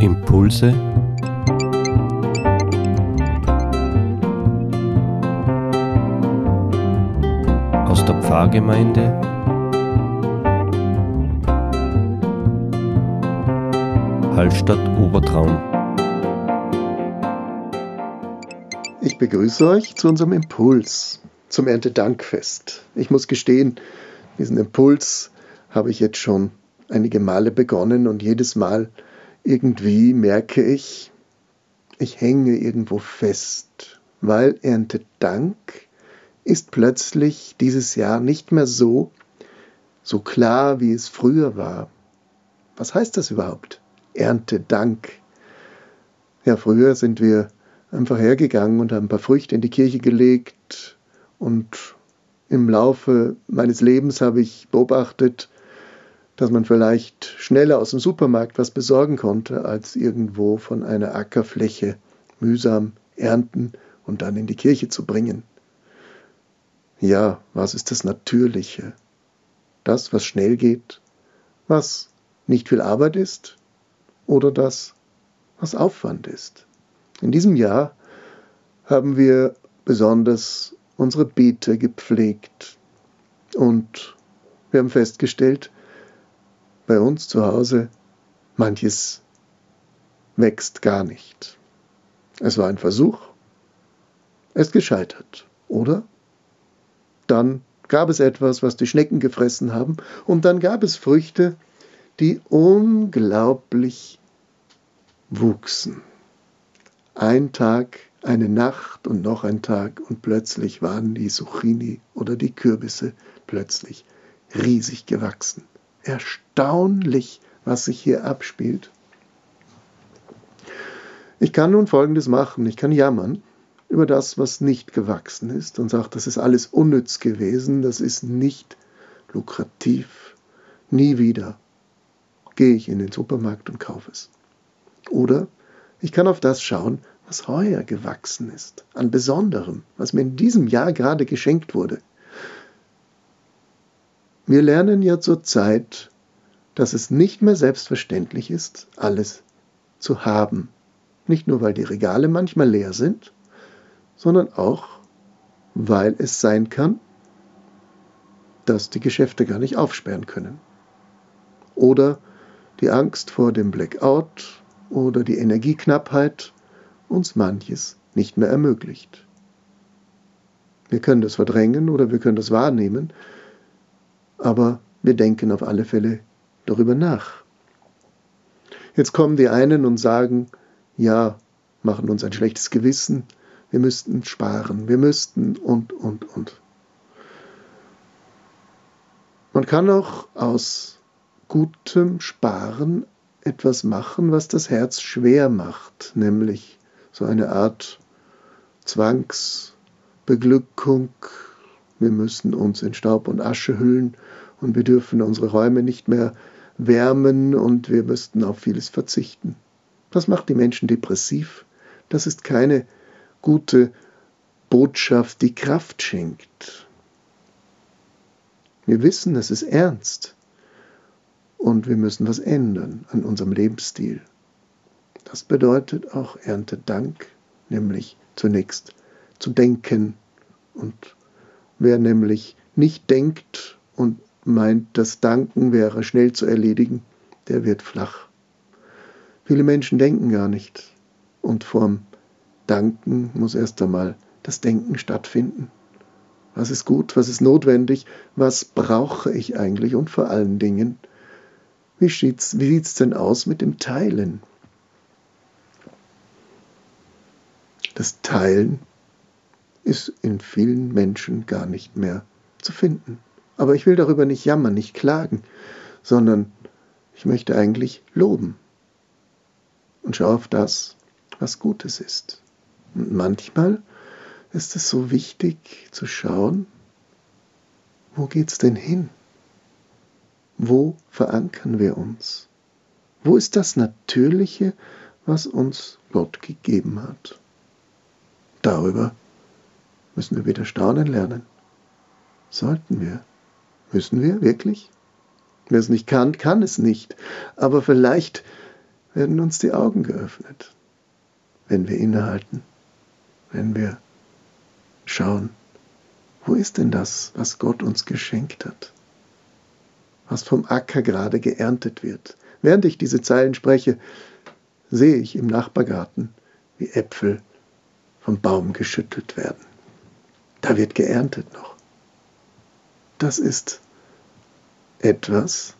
Impulse aus der Pfarrgemeinde Hallstatt Obertraum. Ich begrüße euch zu unserem Impuls zum Erntedankfest. Ich muss gestehen, diesen Impuls habe ich jetzt schon einige Male begonnen und jedes Mal irgendwie merke ich, ich hänge irgendwo fest, weil Erntedank ist plötzlich dieses Jahr nicht mehr so, so klar, wie es früher war. Was heißt das überhaupt? Erntedank. Ja, früher sind wir einfach hergegangen und haben ein paar Früchte in die Kirche gelegt und im Laufe meines Lebens habe ich beobachtet, dass man vielleicht schneller aus dem Supermarkt was besorgen konnte, als irgendwo von einer Ackerfläche mühsam ernten und dann in die Kirche zu bringen. Ja, was ist das Natürliche? Das, was schnell geht, was nicht viel Arbeit ist oder das, was Aufwand ist. In diesem Jahr haben wir besonders unsere Beete gepflegt und wir haben festgestellt, bei uns zu Hause, manches wächst gar nicht. Es war ein Versuch, es gescheitert, oder? Dann gab es etwas, was die Schnecken gefressen haben, und dann gab es Früchte, die unglaublich wuchsen. Ein Tag, eine Nacht und noch ein Tag, und plötzlich waren die Zucchini oder die Kürbisse plötzlich riesig gewachsen erstaunlich, was sich hier abspielt. Ich kann nun Folgendes machen. Ich kann jammern über das, was nicht gewachsen ist und sagen, das ist alles unnütz gewesen, das ist nicht lukrativ. Nie wieder gehe ich in den Supermarkt und kaufe es. Oder ich kann auf das schauen, was heuer gewachsen ist, an Besonderem, was mir in diesem Jahr gerade geschenkt wurde. Wir lernen ja zurzeit, dass es nicht mehr selbstverständlich ist, alles zu haben. Nicht nur, weil die Regale manchmal leer sind, sondern auch, weil es sein kann, dass die Geschäfte gar nicht aufsperren können. Oder die Angst vor dem Blackout oder die Energieknappheit uns manches nicht mehr ermöglicht. Wir können das verdrängen oder wir können das wahrnehmen, aber wir denken auf alle Fälle darüber nach. Jetzt kommen die einen und sagen, ja, machen uns ein schlechtes Gewissen, wir müssten sparen, wir müssten und, und, und. Man kann auch aus gutem Sparen etwas machen, was das Herz schwer macht, nämlich so eine Art Zwangsbeglückung, wir müssen uns in Staub und Asche hüllen und wir dürfen unsere Räume nicht mehr wärmen und wir müssten auf vieles verzichten. Das macht die Menschen depressiv. Das ist keine gute Botschaft, die Kraft schenkt. Wir wissen, es ist ernst und wir müssen was ändern an unserem Lebensstil. Das bedeutet auch Erntedank, nämlich zunächst zu denken und Wer nämlich nicht denkt und meint, das Danken wäre schnell zu erledigen, der wird flach. Viele Menschen denken gar nicht. Und vorm Danken muss erst einmal das Denken stattfinden. Was ist gut, was ist notwendig, was brauche ich eigentlich und vor allen Dingen, wie sieht es denn aus mit dem Teilen? Das Teilen ist in vielen Menschen gar nicht mehr zu finden. Aber ich will darüber nicht jammern, nicht klagen, sondern ich möchte eigentlich loben und schaue auf das, was Gutes ist. Und manchmal ist es so wichtig zu schauen, wo geht's denn hin? Wo verankern wir uns? Wo ist das Natürliche, was uns Gott gegeben hat? Darüber müssen wir wieder staunen lernen. Sollten wir? Müssen wir wirklich? Wer es nicht kann, kann es nicht. Aber vielleicht, werden uns die Augen geöffnet, wenn wir innehalten, wenn wir schauen, wo ist denn das, was Gott uns geschenkt hat? Was vom Acker gerade geerntet wird. Während ich diese Zeilen spreche, sehe ich im Nachbargarten, wie Äpfel vom Baum geschüttelt werden. Da wird geerntet noch. Das ist etwas,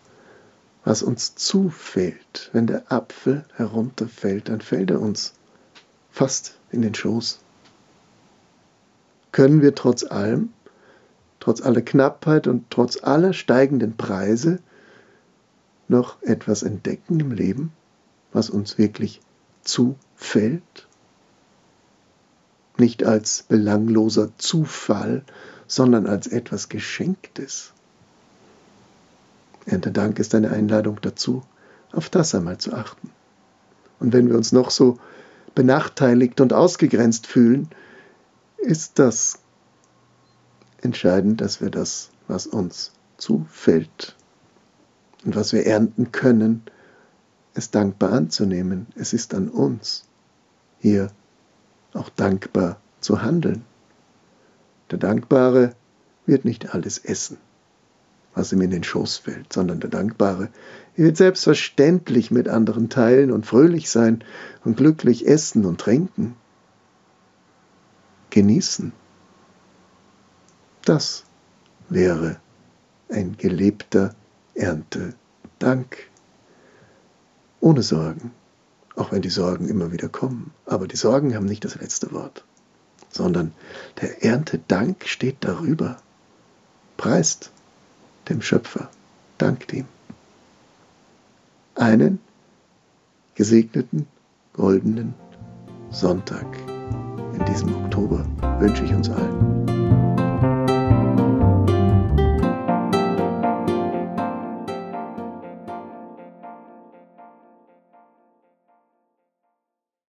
was uns zufällt. Wenn der Apfel herunterfällt, dann fällt er uns fast in den Schoß. Können wir trotz allem, trotz aller Knappheit und trotz aller steigenden Preise noch etwas entdecken im Leben, was uns wirklich zufällt? Nicht als belangloser Zufall, sondern als etwas Geschenktes. Erntedank ist eine Einladung dazu, auf das einmal zu achten. Und wenn wir uns noch so benachteiligt und ausgegrenzt fühlen, ist das entscheidend, dass wir das, was uns zufällt und was wir ernten können, es dankbar anzunehmen. Es ist an uns, hier auch dankbar zu handeln. Der Dankbare wird nicht alles essen was ihm in den Schoß fällt, sondern der Dankbare. Wird selbstverständlich mit anderen teilen und fröhlich sein und glücklich essen und trinken. Genießen. Das wäre ein gelebter Erntedank. Ohne Sorgen, auch wenn die Sorgen immer wieder kommen. Aber die Sorgen haben nicht das letzte Wort, sondern der Erntedank steht darüber. Preist dem Schöpfer, dankt ihm. Einen gesegneten, goldenen Sonntag in diesem Oktober wünsche ich uns allen.